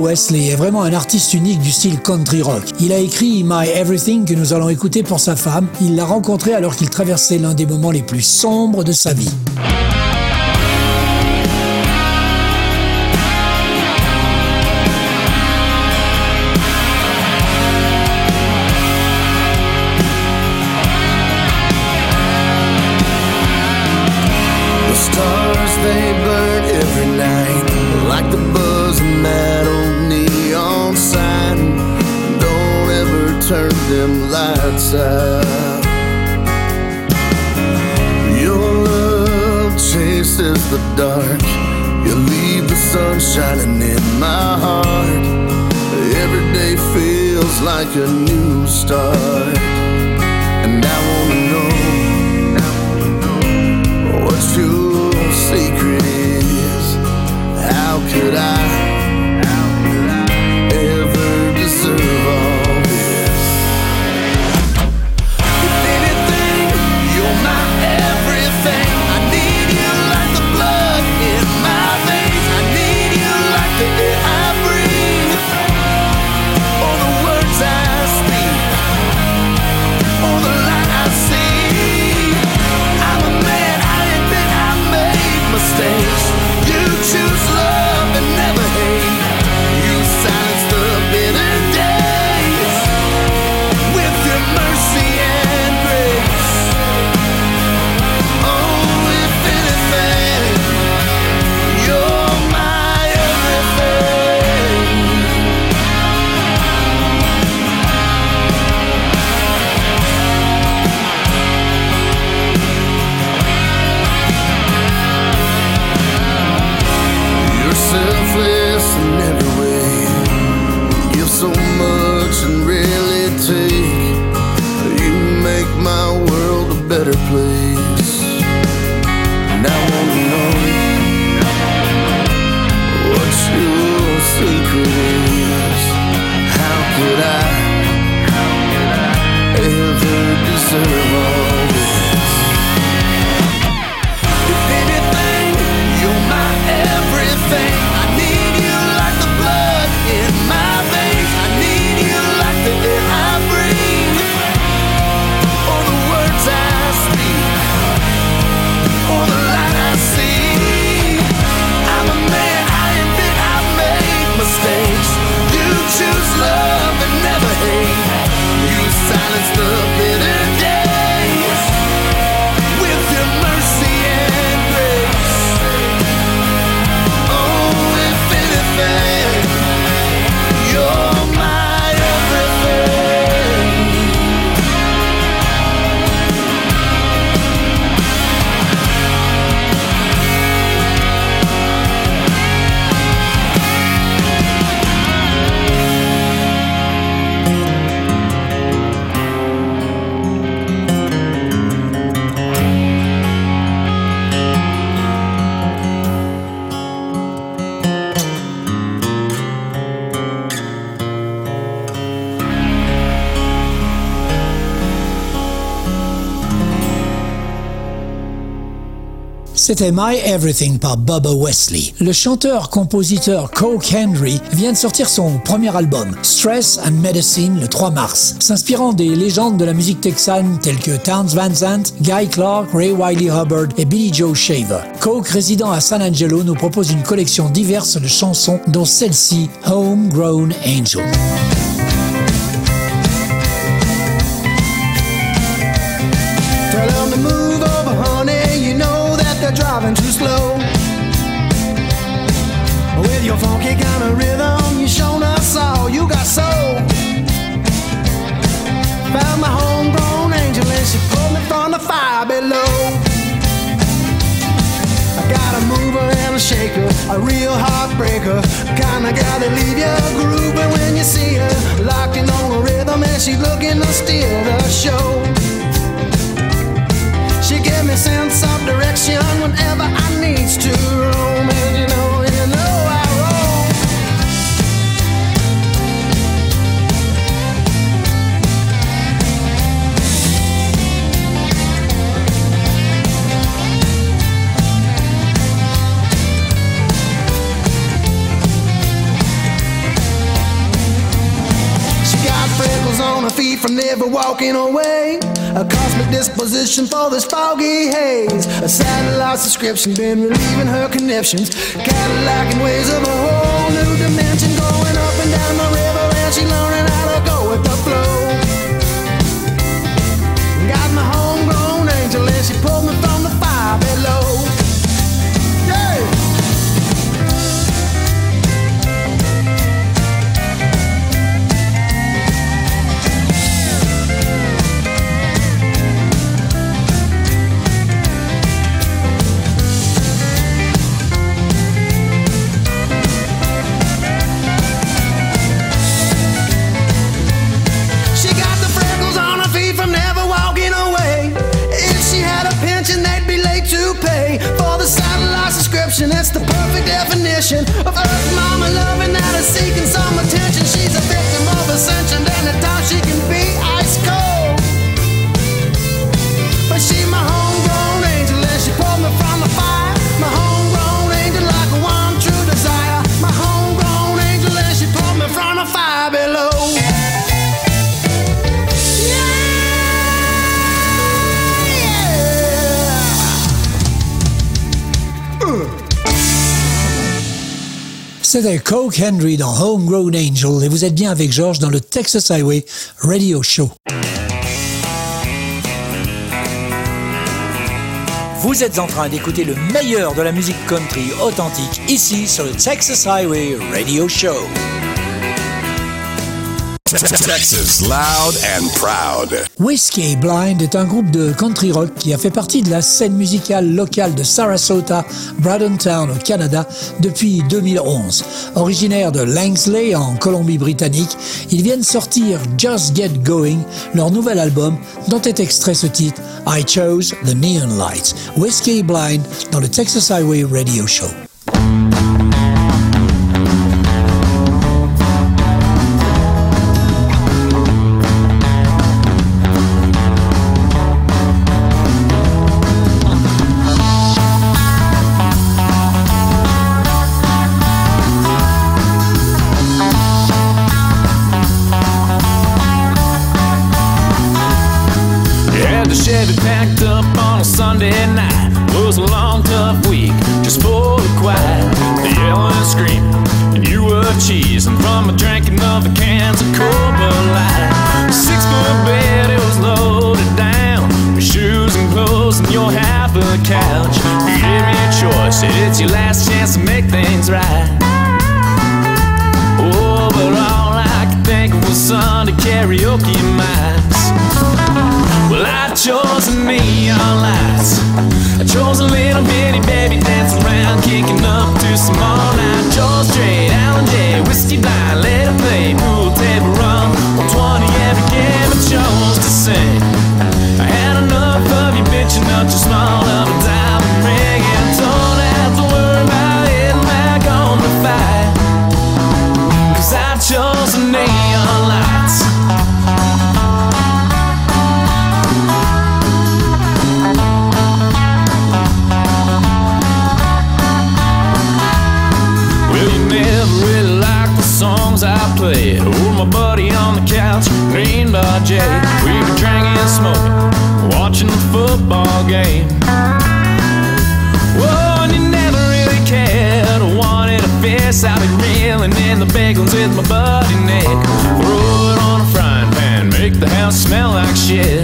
Wesley est vraiment un artiste unique du style country rock. Il a écrit My Everything que nous allons écouter pour sa femme. Il l'a rencontré alors qu'il traversait l'un des moments les plus sombres de sa vie. C'était My Everything par Bubba Wesley. Le chanteur-compositeur Coke Henry vient de sortir son premier album, Stress and Medicine, le 3 mars. S'inspirant des légendes de la musique texane telles que Towns Van Zandt, Guy Clark, Ray Wiley Hubbard et Billy Joe Shaver. Coke, résident à San Angelo, nous propose une collection diverse de chansons, dont celle-ci, Homegrown Angel. Driving too slow. With your funky kind of rhythm, you shown us all you got soul. Found my homegrown angel and she pulled me from the fire below. I got a mover and a shaker, a real heartbreaker. Kinda gotta leave you grooving when you see her. Locked in on a rhythm and she's looking to steal the show. Gave me sense of direction whenever I needs to roam. From never walking away. A cosmic disposition for this foggy haze. A satellite subscription been relieving her conniptions. Cadillac in ways of a whole new dimension. Going up and down the river and she learning how to subscription. It's the perfect definition of Earth Mama loving C'était Coke Henry dans Homegrown Angel et vous êtes bien avec George dans le Texas Highway Radio Show. Vous êtes en train d'écouter le meilleur de la musique country authentique ici sur le Texas Highway Radio Show. Texas, loud and proud. Whiskey Blind est un groupe de country rock qui a fait partie de la scène musicale locale de Sarasota, Bradentown au Canada depuis 2011. Originaire de Langsley en Colombie-Britannique, ils viennent sortir Just Get Going, leur nouvel album dont est extrait ce titre I Chose the Neon Lights. Whiskey Blind dans le Texas Highway Radio Show. We were drinking and smoking, watching the football game. Whoa, and you never really cared. I wanted a fist, I'd be reeling in the bagels with my buddy Nick. Throw it on a frying pan, make the house smell like shit.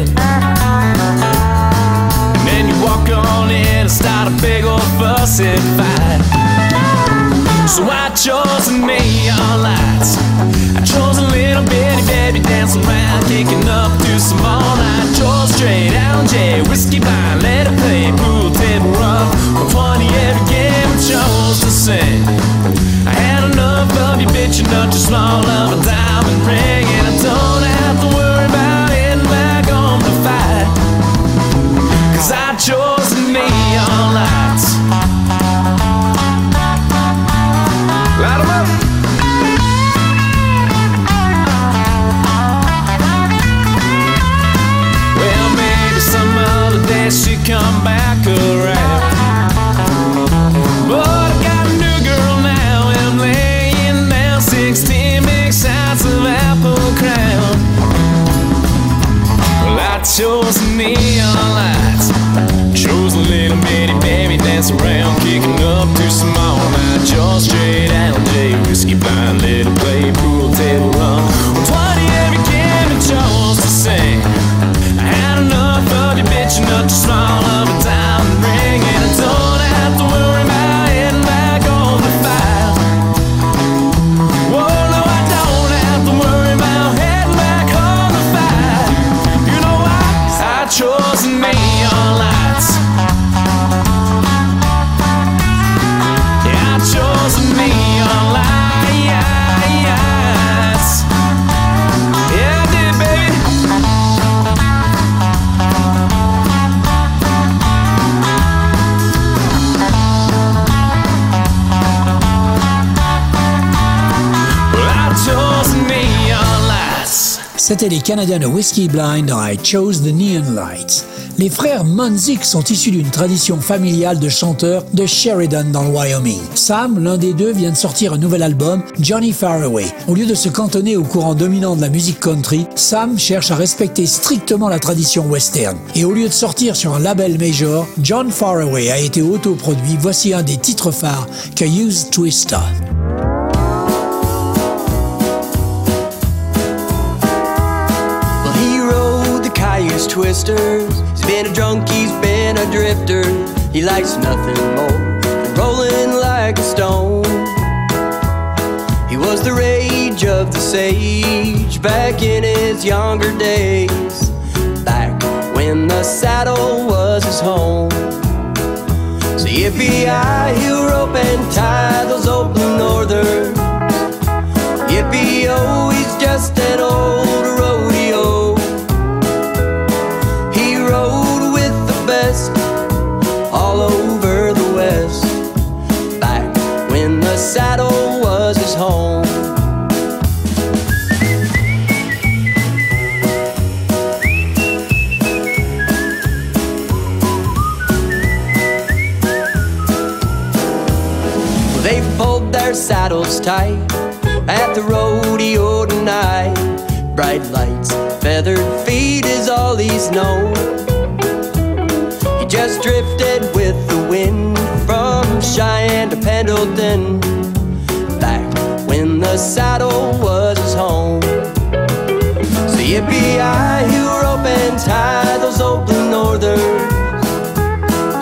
Straight Whiskey by let it play, pool table rum. 120 every game I chose sing. I had enough of you bitching up too small of a diamond ring, and I don't straight out, J whiskey blind, C'était les Canadiens de Whiskey Blind I Chose the Neon Lights. Les frères Munzik sont issus d'une tradition familiale de chanteurs de Sheridan dans le Wyoming. Sam, l'un des deux, vient de sortir un nouvel album, Johnny Faraway. Au lieu de se cantonner au courant dominant de la musique country, Sam cherche à respecter strictement la tradition western. Et au lieu de sortir sur un label major, John Faraway a été autoproduit. Voici un des titres phares Use Twister. Twisters. He's been a drunk, he's been a drifter. He likes nothing more than rolling like a stone. He was the rage of the sage back in his younger days. Back when the saddle was his home. So yippee-yi, he'll rope and tie those old blue northers. Yippee-oh, he's just an old saddles tight at the rodeo tonight. Bright lights, feathered feet is all he's known. He just drifted with the wind from Cheyenne to Pendleton. Back when the saddle was his home. So yippee-yi, he'll rope and tie those old blue northers.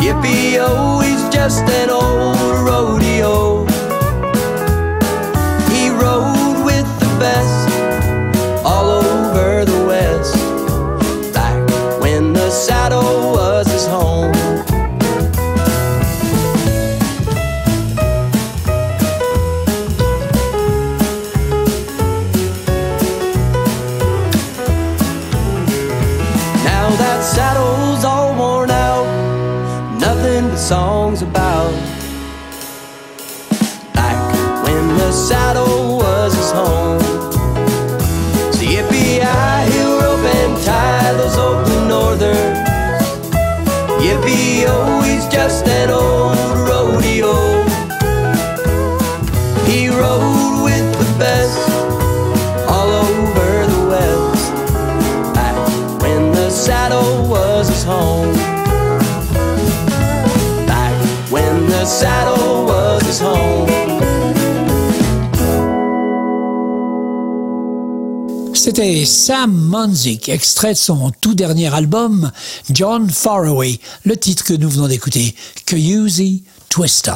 Yippee-oh, he's just an old rodeo. C'était Sam Munzik, extrait de son tout dernier album, John Faraway, le titre que nous venons d'écouter, Cayuse Twister.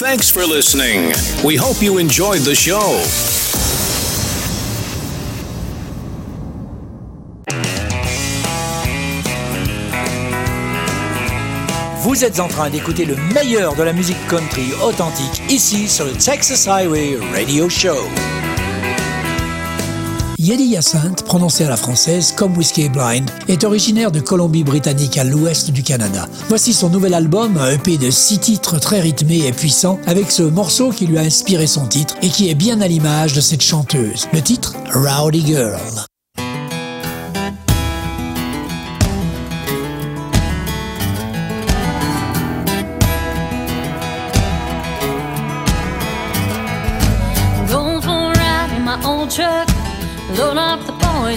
Thanks for listening. We hope you enjoyed the show. Vous êtes en train d'écouter le meilleur de la musique country authentique ici sur le Texas Highway Radio Show. Yedi Hyacinthe, prononcé à la française comme Whiskey Blind, est originaire de Colombie-Britannique à l'ouest du Canada. Voici son nouvel album, un EP de six titres très rythmés et puissants, avec ce morceau qui lui a inspiré son titre et qui est bien à l'image de cette chanteuse. Le titre, Rowdy Girl.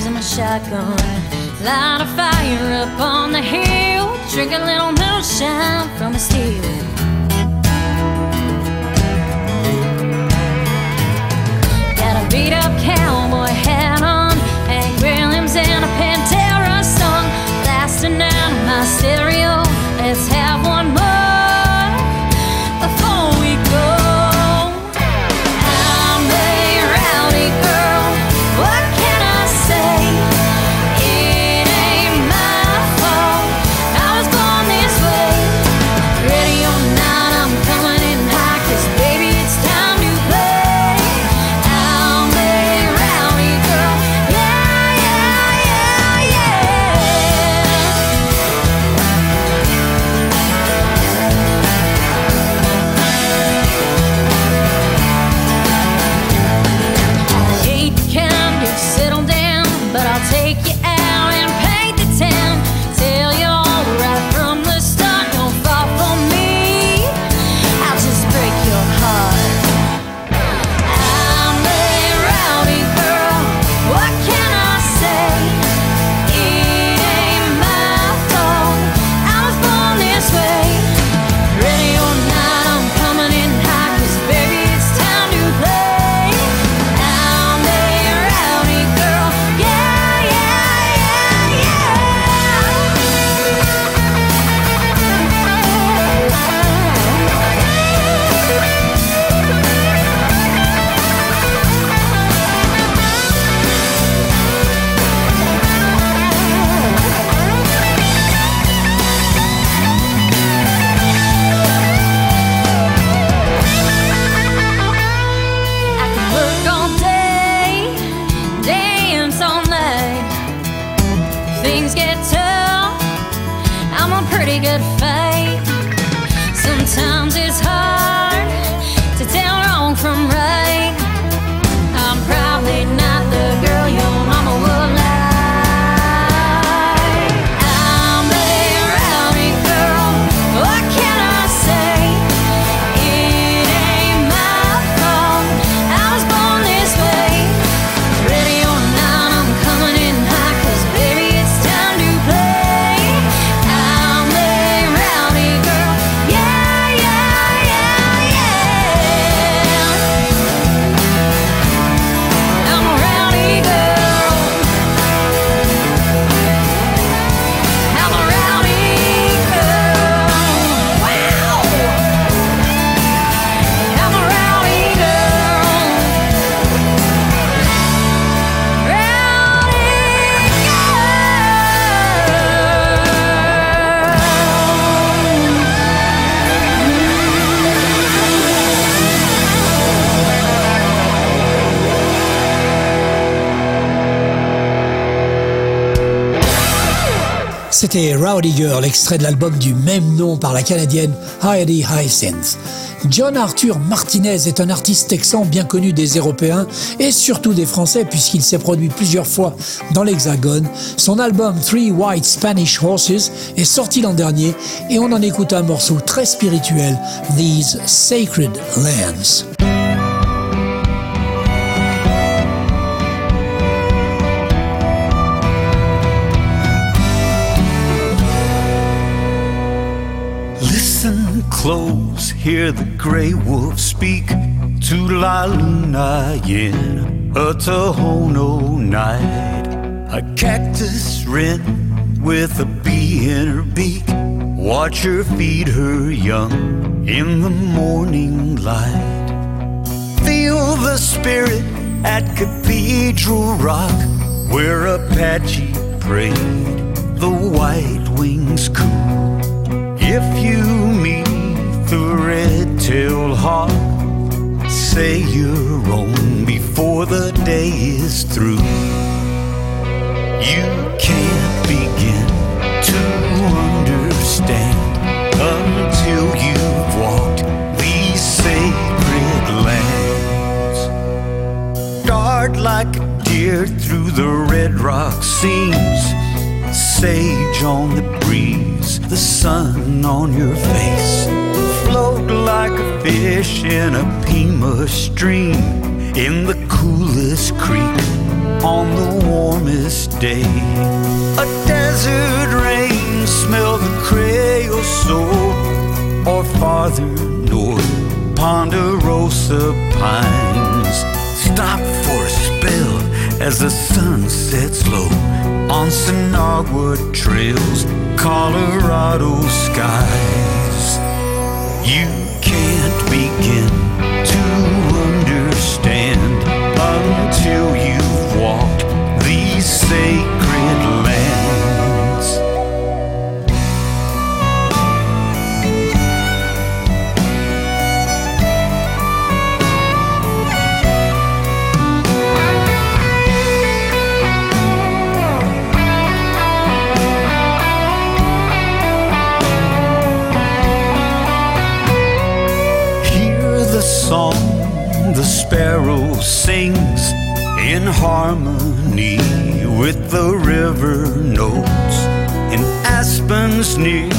In my shotgun. Light a fire up on the hill. Drink a little moonshine from a steel. Got a beat up cowboy hat on. Hank Williams and a C'était Rowdy Girl, extrait de l'album du même nom par la Canadienne Heidi Hyacinth. John Arthur Martinez est un artiste texan bien connu des Européens et surtout des Français puisqu'il s'est produit plusieurs fois dans l'Hexagone. Son album Three White Spanish Horses est sorti l'an dernier et on en écoute un morceau très spirituel, These Sacred Lands. Close, hear the gray wolf speak to La Luna in a Tohono night. A cactus wren with a bee in her beak. Watch her feed her young in the morning light. Feel the spirit at Cathedral Rock where Apache prayed the white wings cool If you the red-tailed hawk, say you're wrong before the day is through. You can't begin to understand until you've walked these sacred lands. Dart like a deer through the red rock seams, sage on the breeze, the sun on your face. Like a fish in a Pima stream, in the coolest creek, on the warmest day. A desert rain, smell the creosote, or farther north, Ponderosa pines. Stop for a spell as the sun sets low on Sinagua trails, Colorado skies. You can't begin to understand until you've walked these sacred sings in harmony with the river notes. In aspens near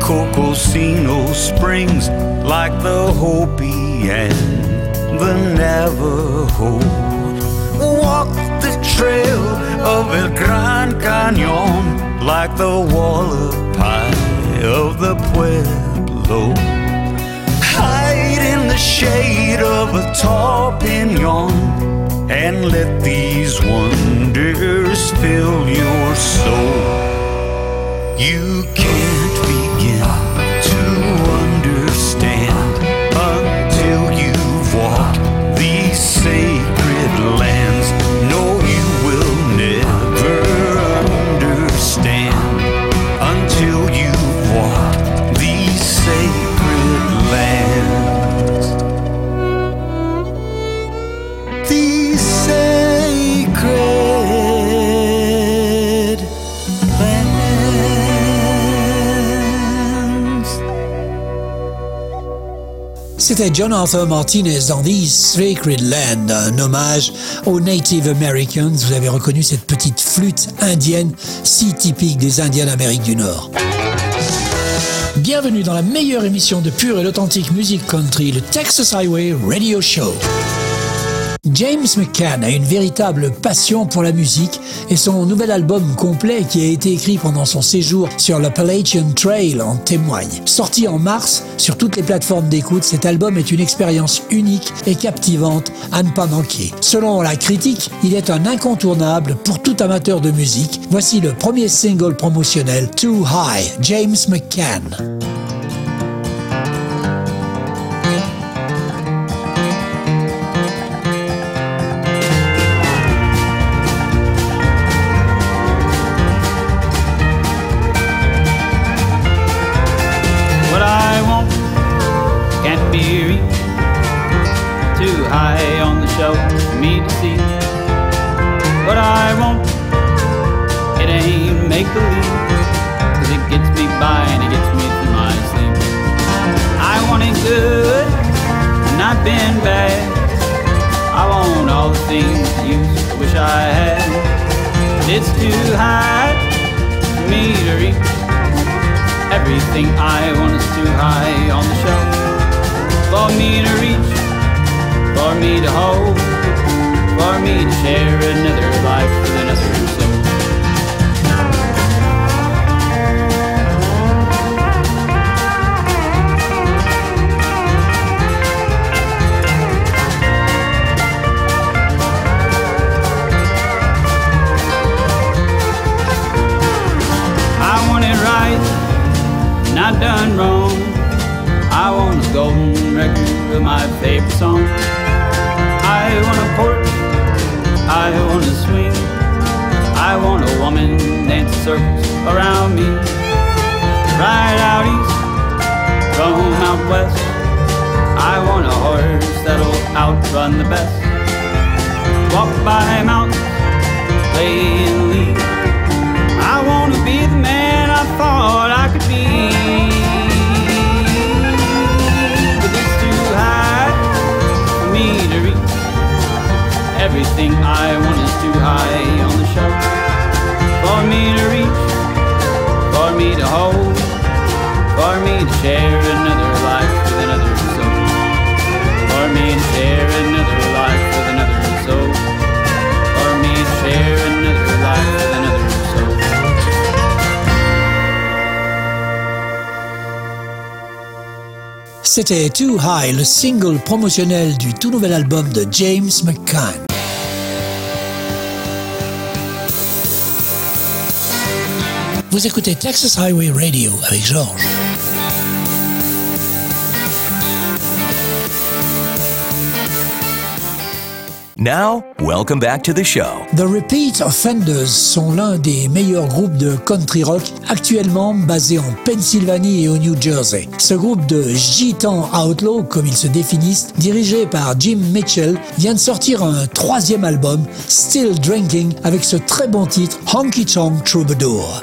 Coconino Springs, like the Hopi and the Navajo. Walk the trail of El Gran Cañon, like the Wallapai of the Pueblo. Shade of a tall pinon and let these wonders fill your soul. You can't C'était John Arthur Martinez dans These Sacred Land, un hommage aux Native Americans. Vous avez reconnu cette petite flûte indienne si typique des Indiens d'Amérique du Nord. Bienvenue dans la meilleure émission de pure et authentique musique country, le Texas Highway Radio Show. James McCann a une véritable passion pour la musique et son nouvel album complet qui a été écrit pendant son séjour sur l'Appalachian Trail en témoigne. Sorti en mars sur toutes les plateformes d'écoute, cet album est une expérience unique et captivante à ne pas manquer. Selon la critique, il est un incontournable pour tout amateur de musique. Voici le premier single promotionnel Too High, James McCann. Me to hold, for me to share outrun the best. Walk by mountains, play and lead. I want to be the man I thought I could be. But it's too high for me to reach. Everything I want is too high on the shelf for me to reach, for me to hold, for me to share another C'était Too High, le single promotionnel du tout nouvel album de James McCann. Vous écoutez Texas Highway Radio avec Georges. Now, welcome back to the show. The Repeat Offenders sont l'un des meilleurs groupes de country rock actuellement basés en Pennsylvanie et au New Jersey. Ce groupe de gitans outlaw, comme ils se définissent, dirigé par Jim Mitchell, vient de sortir un troisième album, Still Drinking, avec ce très bon titre, Honky Tonk Troubadour.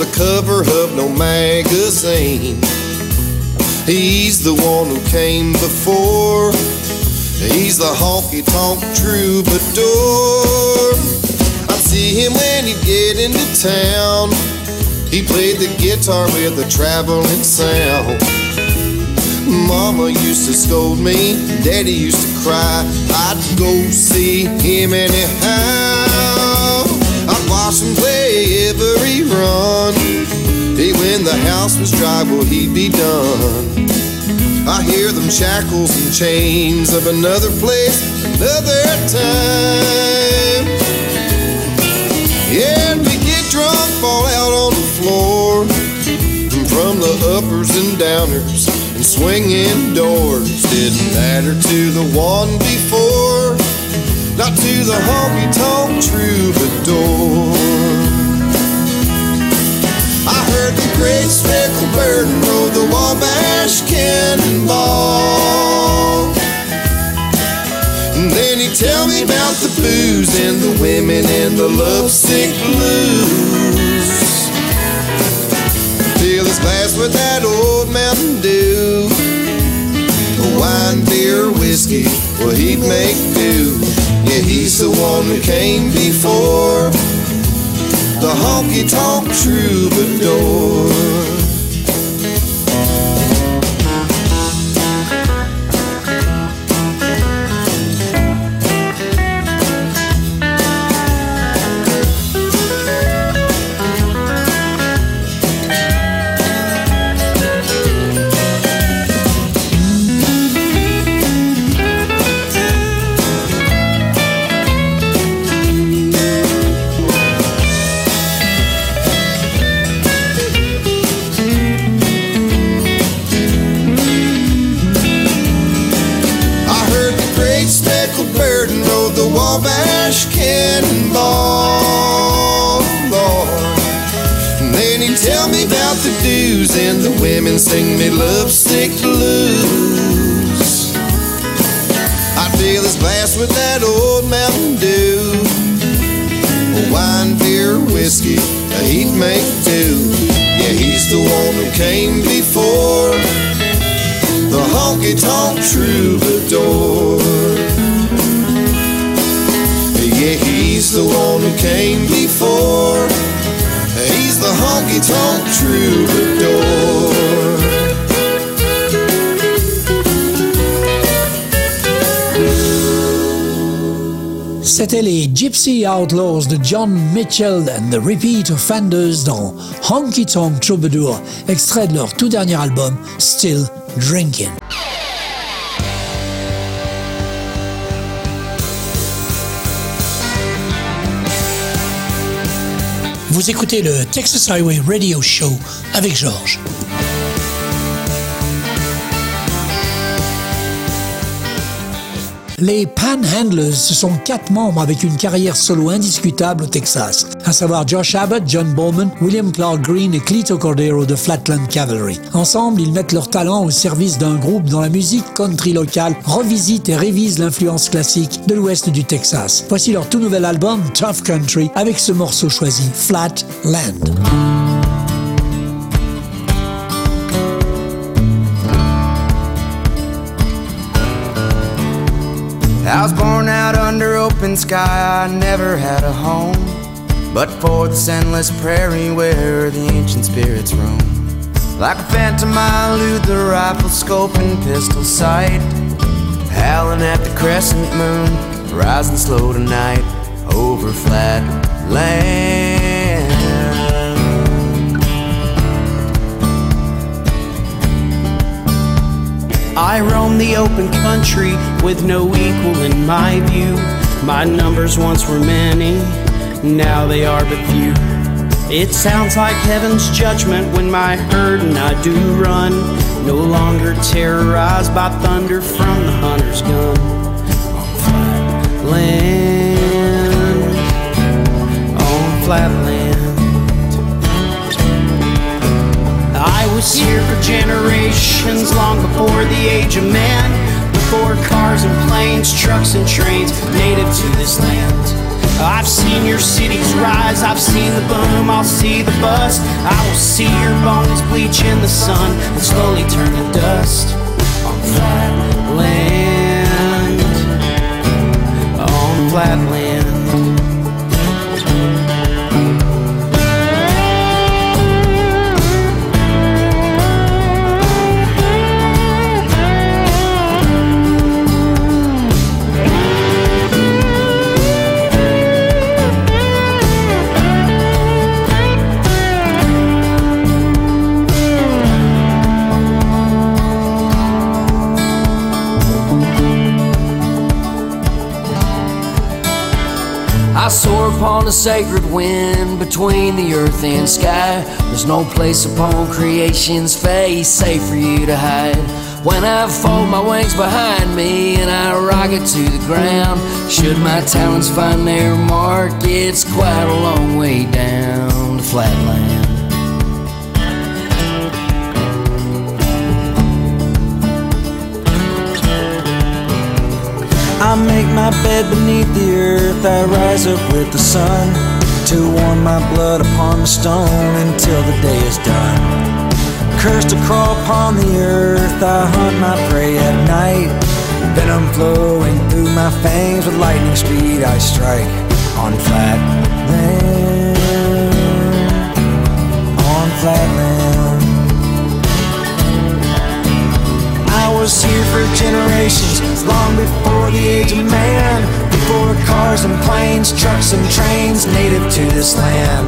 The cover of no magazine. He's the one who came before. He's the honky tonk troubadour. I'd see him when he'd get into town. He played the guitar with a traveling sound. Mama used to scold me, Daddy used to cry. I'd go see him anyhow. Watch him play every run. Hey, when the house was dry, well, he'd be done. I hear them shackles and chains of another place, another time. Yeah, and we get drunk, fall out on the floor. From the uppers and downers and swinging doors. Didn't matter to the one before, not to the honky tonk troubadour. Heard the great speckled bird and rode the Wabash Cannonball. And then he tell me about the booze and the women and the lovesick blues. Fill his glass with that old Mountain Dew. Wine, beer, whiskey, well he'd make do. Yeah, he's the one who came before the honky tonk troubadour. C'était les Gypsy Outlaws de John Mitchell and the Repeat Offenders dans Honky Tonk Troubadour, extrait de leur tout dernier album Still Drinking. Vous écoutez le Texas Highway Radio Show avec Georges. Les Panhandlers, ce sont quatre membres avec une carrière solo indiscutable au Texas, à savoir Josh Abbott, John Bowman, William Clark Green et Clito Cordero de Flatland Cavalry. Ensemble, ils mettent leur talent au service d'un groupe dont la musique country locale revisite et révise l'influence classique de l'ouest du Texas. Voici leur tout nouvel album, Tough Country, avec ce morceau choisi, Flatland. I was born out under open sky, I never had a home. But for this endless prairie where the ancient spirits roam. Like a phantom, I elude the rifle scope and pistol sight. Howling at the crescent moon, rising slow tonight over flat land. I roam the open country with no equal in my view. My numbers once were many, now they are but few. It sounds like heaven's judgment when my herd and I do run, no longer terrorized by thunder from the hunter's gun. On flat land, on flat land. Was here for generations, long before the age of man, before cars and planes, trucks and trains, native to this land. I've seen your cities rise, I've seen the boom, I'll see the bust. I will see your bones bleach in the sun and slowly turn to dust. On sacred wind between the earth and sky. There's no place upon creation's face safe for you to hide. When I fold my wings behind me and I rocket to the ground, should my talons find their mark, it's quite a long way down to flatland. I make my bed beneath the earth. I rise up with the sun to warm my blood upon the stone until the day is done. Cursed to crawl upon the earth, I hunt my prey at night. Venom flowing through my fangs with lightning speed, I strike on flat land. On flat land. Was here for generations, long before the age of man. Before cars and planes, trucks and trains, native to this land.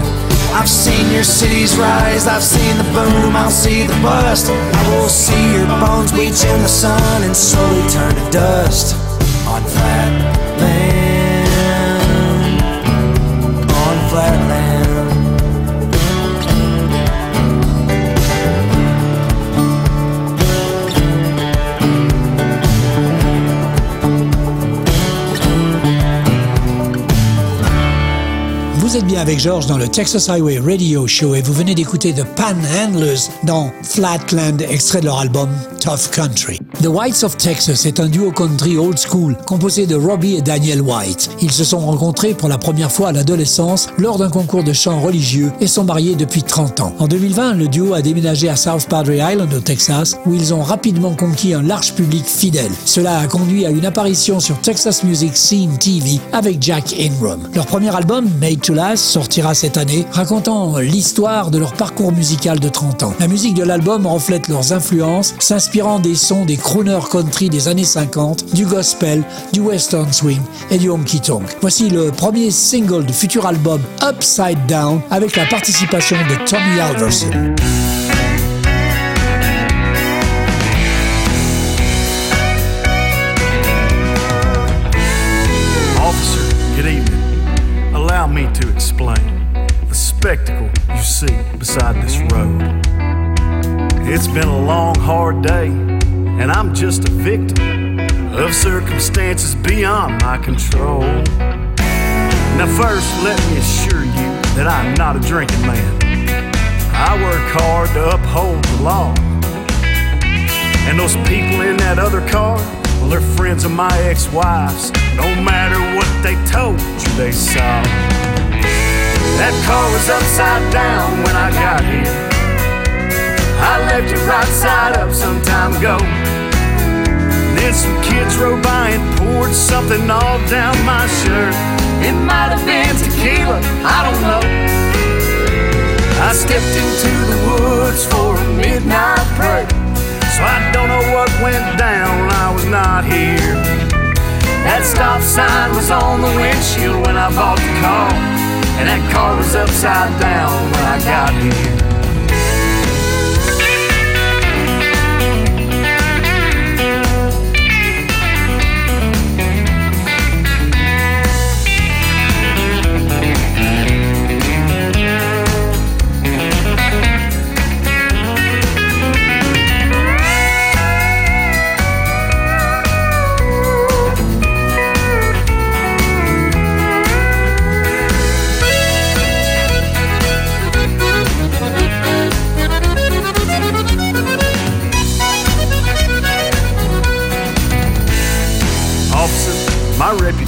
I've seen your cities rise, I've seen the boom, I'll see the bust. I will see your bones bleach in the sun and slowly turn to dust. Avec George dans le Texas Highway Radio Show et vous venez d'écouter The Panhandlers dans Flatland, extrait de leur album Tough Country. The Whites of Texas est un duo country old school composé de Robbie et Daniel White. Ils se sont rencontrés pour la première fois à l'adolescence lors d'un concours de chant religieux et sont mariés depuis 30 ans. En 2020, le duo a déménagé à South Padre Island au Texas où ils ont rapidement conquis un large public fidèle. Cela a conduit à une apparition sur Texas Music Scene TV avec Jack Ingram. Leur premier album, Made to Last, sortira cette année, racontant l'histoire de leur parcours musical de 30 ans. La musique de l'album reflète leurs influences, s'inspirant des sons des crooners country des années 50, du gospel, du western swing et du honky tonk. Voici le premier single du futur album Upside Down avec la participation de Tommy Alverson. Explain the spectacle you see beside this road. It's been a long, hard day, and I'm just a victim of circumstances beyond my control. Now, first, let me assure you that I'm not a drinking man. I work hard to uphold the law. And those people in that other car, well, they're friends of my ex wife's. No matter what they told you they saw. That car was upside down when I got here. I left it right side up some time ago. Then some kids rode by and poured something all down my shirt. It might have been tequila, I don't know. I stepped into the woods for a midnight prayer. So I don't know what went down I was not here. That stop sign was on the windshield when I bought the car. And that car was upside down when I got here.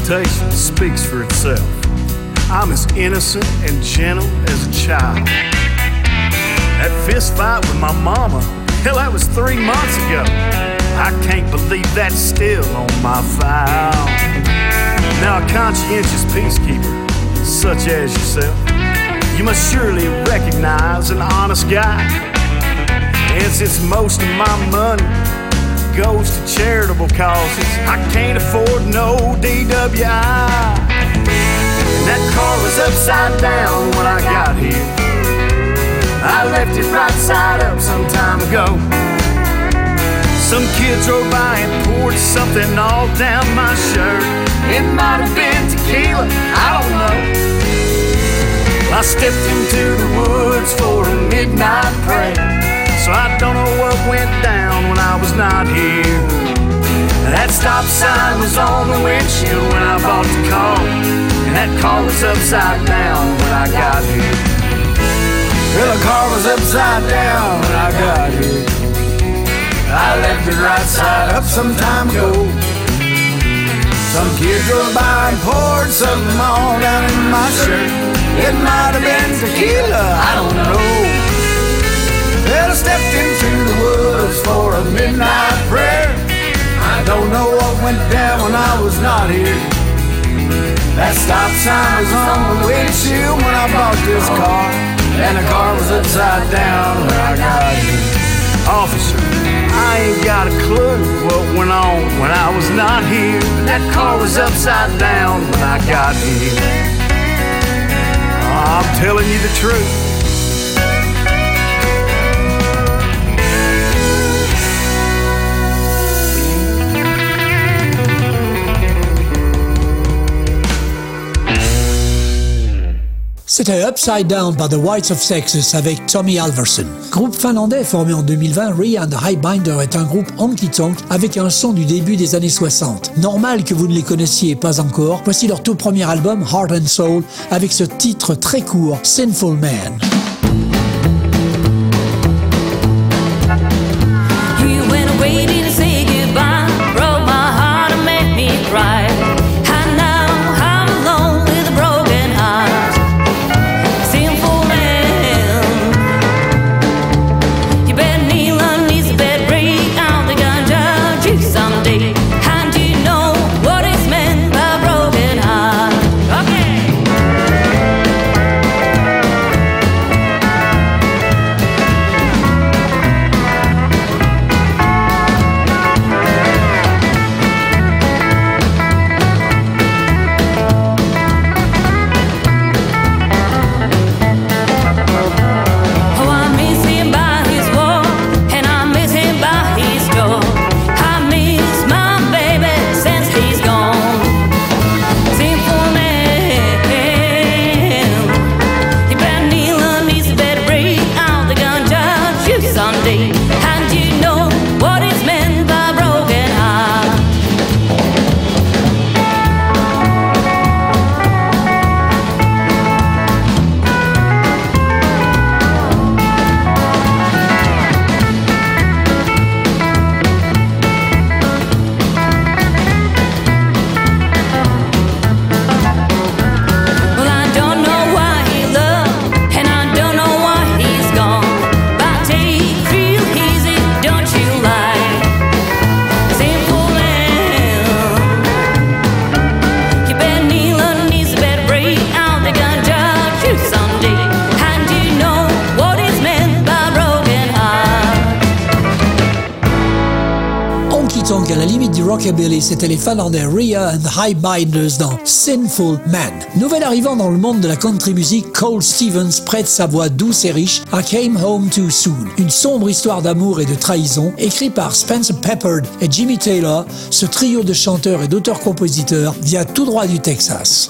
Reputation speaks for itself. I'm as innocent and gentle as a child. That fist fight with my mama, hell, that was three months ago. I can't believe that's still on my file. Now, a conscientious peacekeeper, such as yourself, you must surely recognize an honest guy. And since most of my money goes to charitable causes. I can't afford no DWI. That car was upside down when I got here. I left it right side up some time ago. Some kids drove by and poured something all down my shirt. It might have been tequila, I don't know. I stepped into the woods for a midnight prayer. So I don't know what went down when I was not here. That stop sign was on the windshield when I bought the car. And that car was upside down when I got here. Well, the car was upside down when I got here. I left it right side up some time ago. Some kid drove by and poured something all down in my shirt. It might have been tequila, I don't know. Stepped into the woods for a midnight prayer. I don't know what went down when I was not here. That stop sign was on the windshield when I bought this car, and the car was upside down when I got here. Officer, I ain't got a clue what went on when I was not here. That car was upside down when I got here. I'm telling you the truth. C'était Upside Down by the Whites of Texas avec Tommy Alverson. Groupe finlandais formé en 2020, Ria and the Highbinder est un groupe honky-tonk avec un son du début des années 60. Normal que vous ne les connaissiez pas encore, voici leur tout premier album, Heart and Soul, avec ce titre très court, Sinful Man. C'étaient les Finlandais Rhea and Highbinders dans Sinful Man. Nouvel arrivant dans le monde de la country music, Cole Stevens prête sa voix douce et riche à Came Home Too Soon, une sombre histoire d'amour et de trahison, écrit par Spencer Peppard et Jimmy Taylor. Ce trio de chanteurs et d'auteurs-compositeurs vient tout droit du Texas.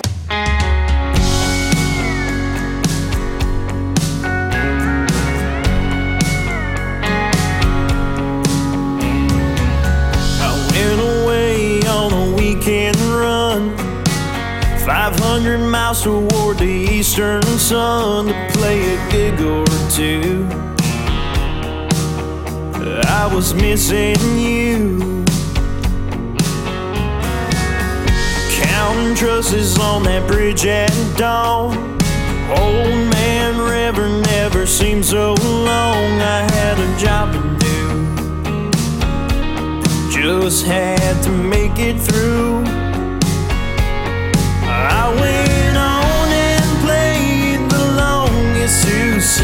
500 miles toward the eastern sun to play a gig or two. I was missing you. Counting trusses on that bridge at dawn. Old man river never seemed so long. I had a job to do just had to make it through.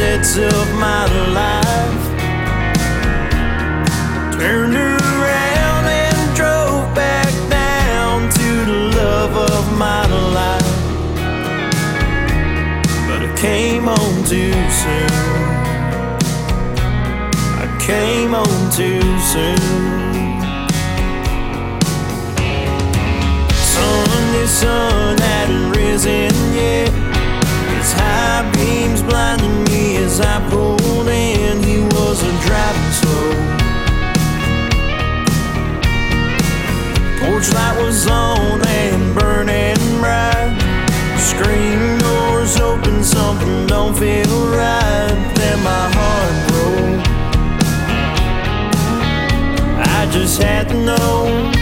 Sets of my life. Turned around and drove back down to the love of my life. But I came home too soon. I came home too soon. Sunday sun hadn't risen yet. His high beams blinded me as I pulled in. He wasn't driving slow. Porch light was on and burning bright. Screen doors open, something don't feel right. Then my heart broke. I just had to know.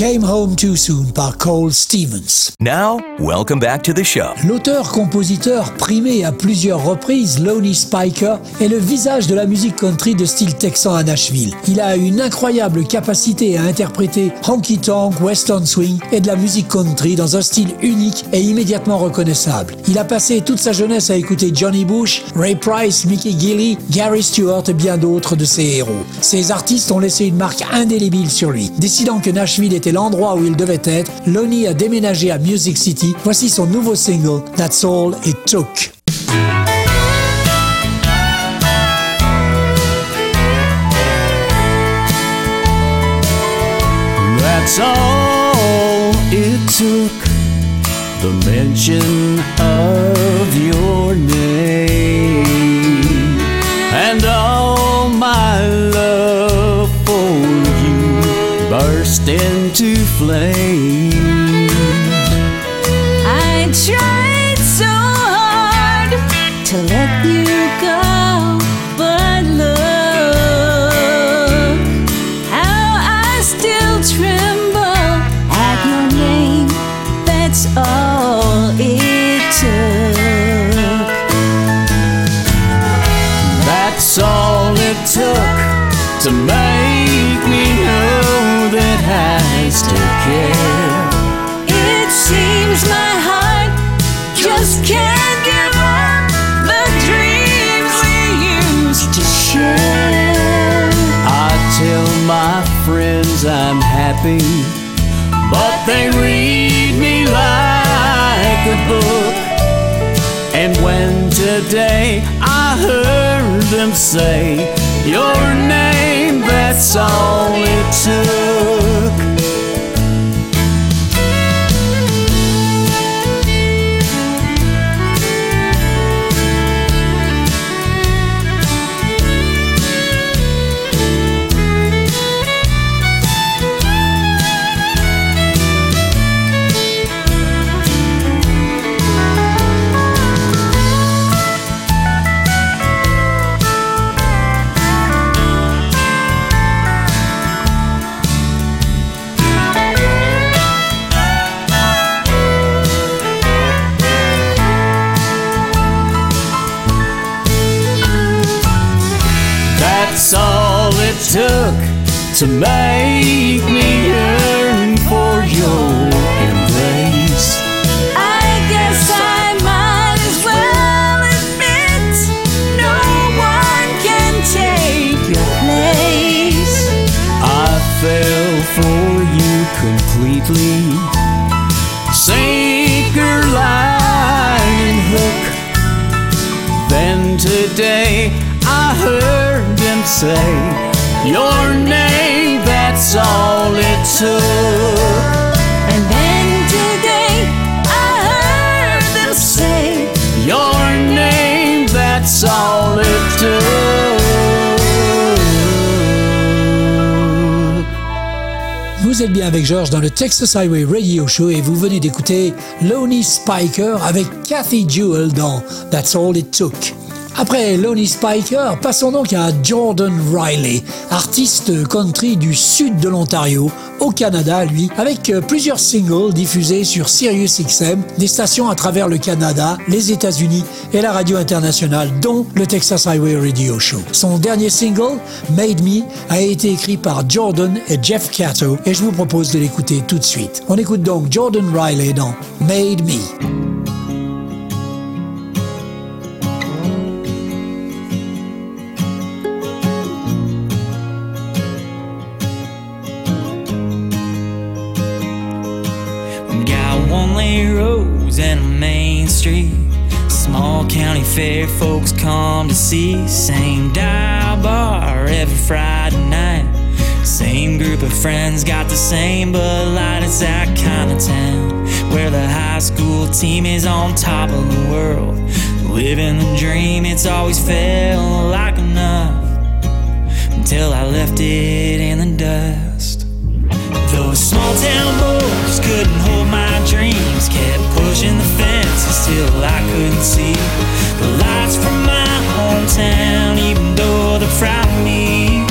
Came Home Too Soon par Cole Stevens. Now, welcome back to the show. L'auteur-compositeur primé à plusieurs reprises, Lonnie Spiker, est le visage de la musique country de style texan à Nashville. Il a une incroyable capacité à interpréter honky tonk, western swing et de la musique country dans un style unique et immédiatement reconnaissable. Il a passé toute sa jeunesse à écouter Johnny Bush, Ray Price, Mickey Gilley, Gary Stewart et bien d'autres de ses héros. Ces artistes ont laissé une marque indélébile sur lui. Décidant que Nashville était l'endroit où il devait être, Lonnie a déménagé à Music City. Voici son nouveau single, That's All It Took. Flame. Happy, but they read me like a book. And when today I heard them say your name, that's all it took. Texas Highway Radio Show et vous venez d'écouter Lonnie Spiker avec Cathy Jewell dans That's All It Took. Après Lonnie Spiker, passons donc à Jordan Riley, artiste country du sud de l'Ontario, au Canada, lui, avec euh, plusieurs singles diffusés sur Sirius XM, des stations à travers le Canada, les États-Unis et la radio internationale, dont le Texas Highway Radio Show. Son dernier single, Made Me, a été écrit par Jordan et Jeff Cato et je vous propose de l'écouter tout de suite. On écoute donc Jordan Riley dans Made Me. Fair folks come to see. Same dive bar every Friday night. Same group of friends got the same Bud Light. It's that kind of town where the high school team is on top of the world. Living the dream, it's always felt like enough until I left it in the dust. Those small town boys couldn't hold my dreams, kept pushing the fences till I couldn't see the lights from my hometown, even though they frightened me.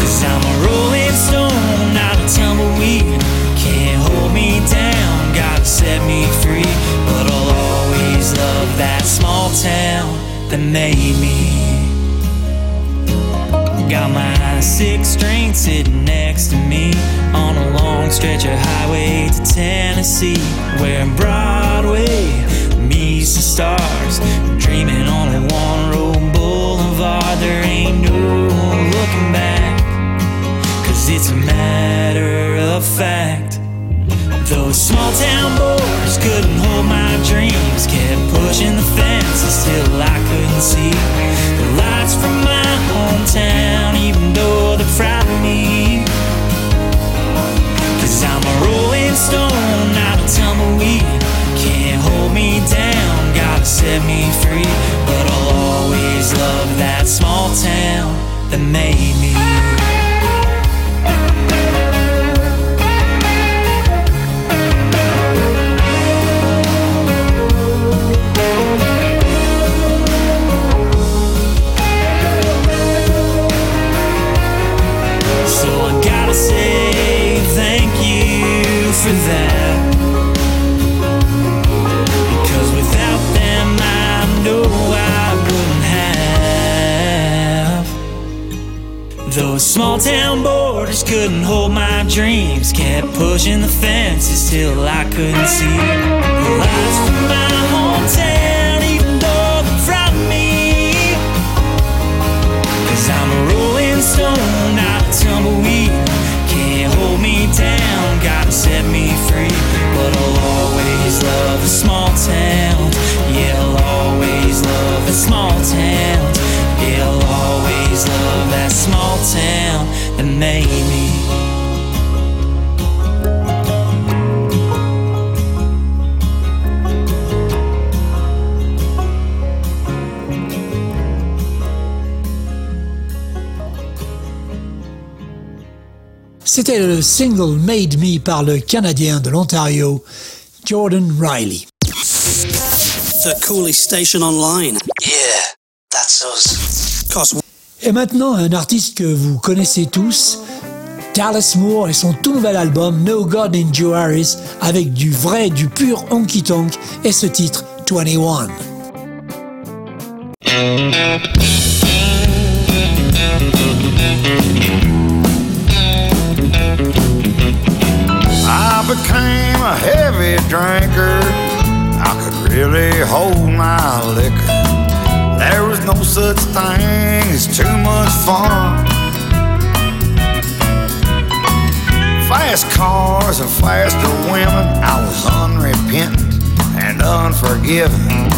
Cause I'm a rolling stone, not a tumbleweed. Can't hold me down, gotta set me free. But I'll always love that small town that made me. Got my six string sitting next to me on a long stretch of highway to Tennessee, where Broadway meets the stars. Dreaming only one road boulevard, there ain't no looking back, cause it's a matter of fact. Those small town boys couldn't hold my dreams, kept pushing the fences till I couldn't see the lights from my hometown, even though they frightened me. Cause I'm a rolling stone, not a tumbleweed. Can't hold me down, gotta set me free. But I'll always love that small town that made C'était le single Made Me par le Canadien de l'Ontario, Jordan Riley. The coolest station online. Yeah, that's us. Cause Et maintenant, un artiste que vous connaissez tous, Dallas Moore et son tout nouvel album No God in Joe Harris avec du vrai, du pur honky tonk et ce titre 21. No such thing as too much fun. Fast cars and faster women. I was unrepentant and unforgiving.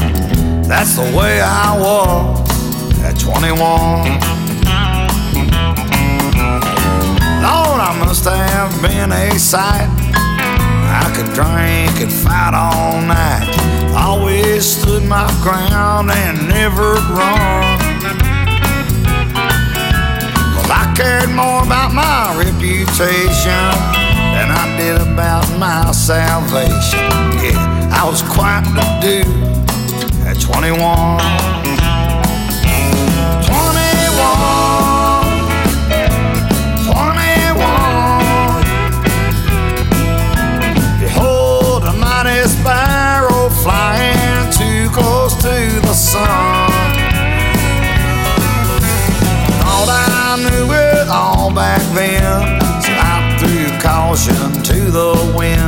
That's the way I was at 21. Lord, I must have been a sight. I could drink and fight all night. Always stood my ground and never run. Well, I cared more about my reputation than I did about my salvation. Yeah, I was quite the dude at 21. 21. Sun. Thought I knew it all back then, so I threw caution to the wind.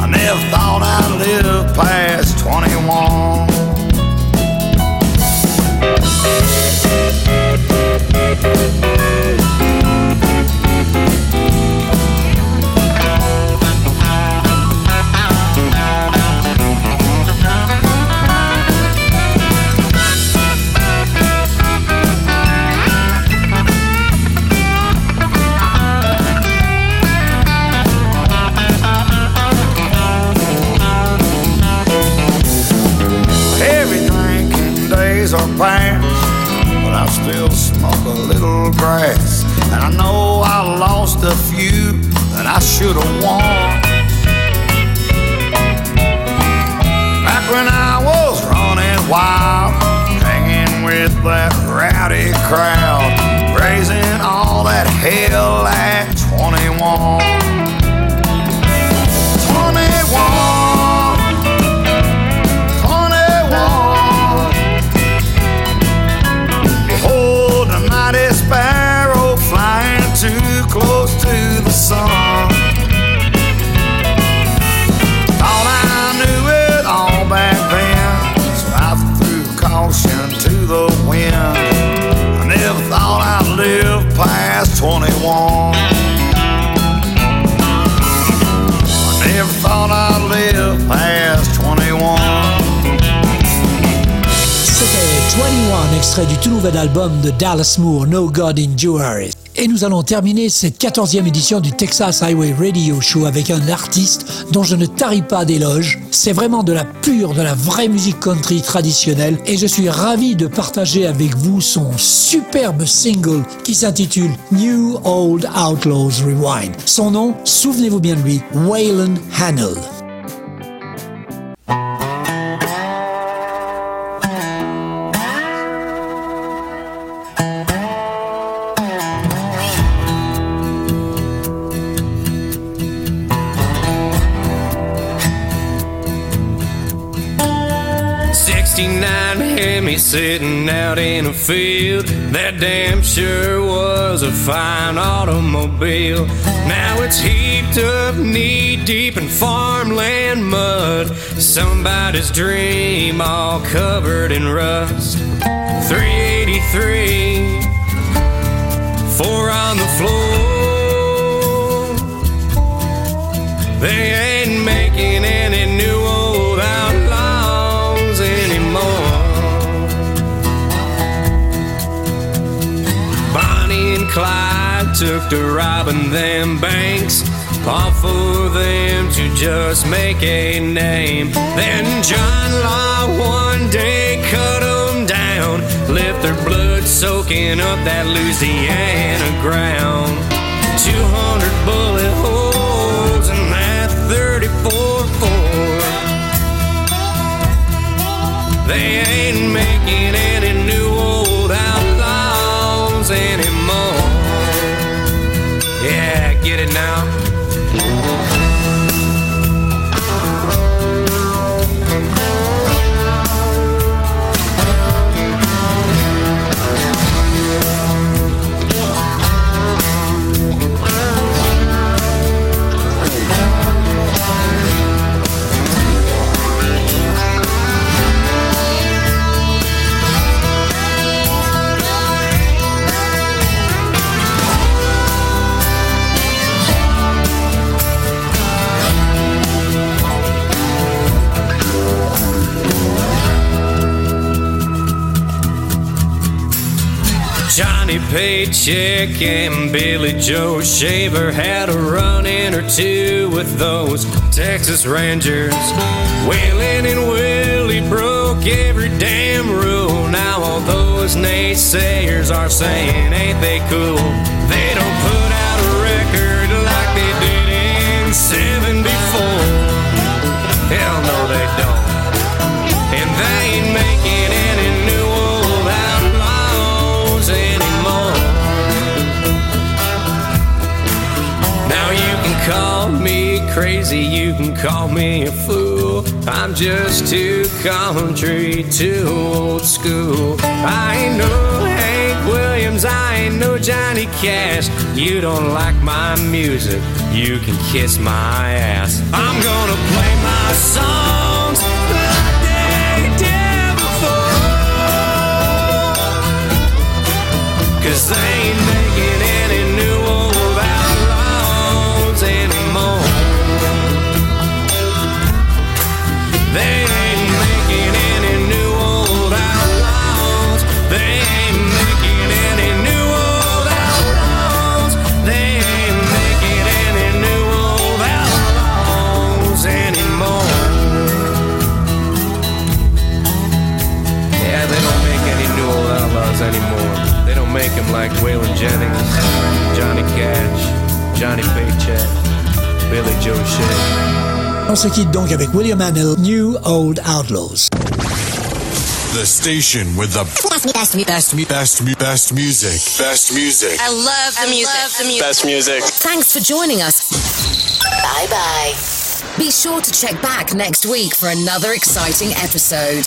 I never thought I'd live past 21. Are past, but I still smoke a little grass. And I know I lost a few that I should have won. Back when I was running wild, hanging with that rowdy crowd, raising all that hell at 21. 21. Du tout nouvel album de Dallas Moore, No God in Harris. Et nous allons terminer cette 14e édition du Texas Highway Radio Show avec un artiste dont je ne tarie pas d'éloge. C'est vraiment de la pure, de la vraie musique country traditionnelle et je suis ravi de partager avec vous son superbe single qui s'intitule New Old Outlaws Rewind. Son nom, souvenez-vous bien de lui, Waylon Hannell. Sitting out in a field. That damn sure was a fine automobile. Now it's heaped up knee deep in farmland mud. Somebody's dream all covered in rust. 383, four on the floor. They ain't making any took to robbing them banks. All for them to just make a name. Then John Law one day cut them down. Left their blood soaking up that Louisiana ground. 200 bullet holes in that 34 Ford. They ain't making any get it now. Johnny Paycheck and Billy Joe Shaver had a run in or two with those Texas Rangers. Waylon and Willie broke every damn rule. Now all those naysayers are saying, ain't they cool? They don't put crazy, you can call me a fool. I'm just too country, too old school. I ain't no Hank Williams, I ain't no Johnny Cash. You don't like my music, you can kiss my ass. I'm gonna play my songs like they did. Cause they ain't making any old anymore. They don't make them like Waylon Jennings, Johnny Cash, Johnny Paycheck, Billy Joe Shea. On se quitte donc avec William Hanel, New Old Outlaws. The station with the best, best, best, best, best, best music. Best music. I love the music. Love the music. Best music. Thanks for joining us. Bye bye. Be sure to check back next week for another exciting episode.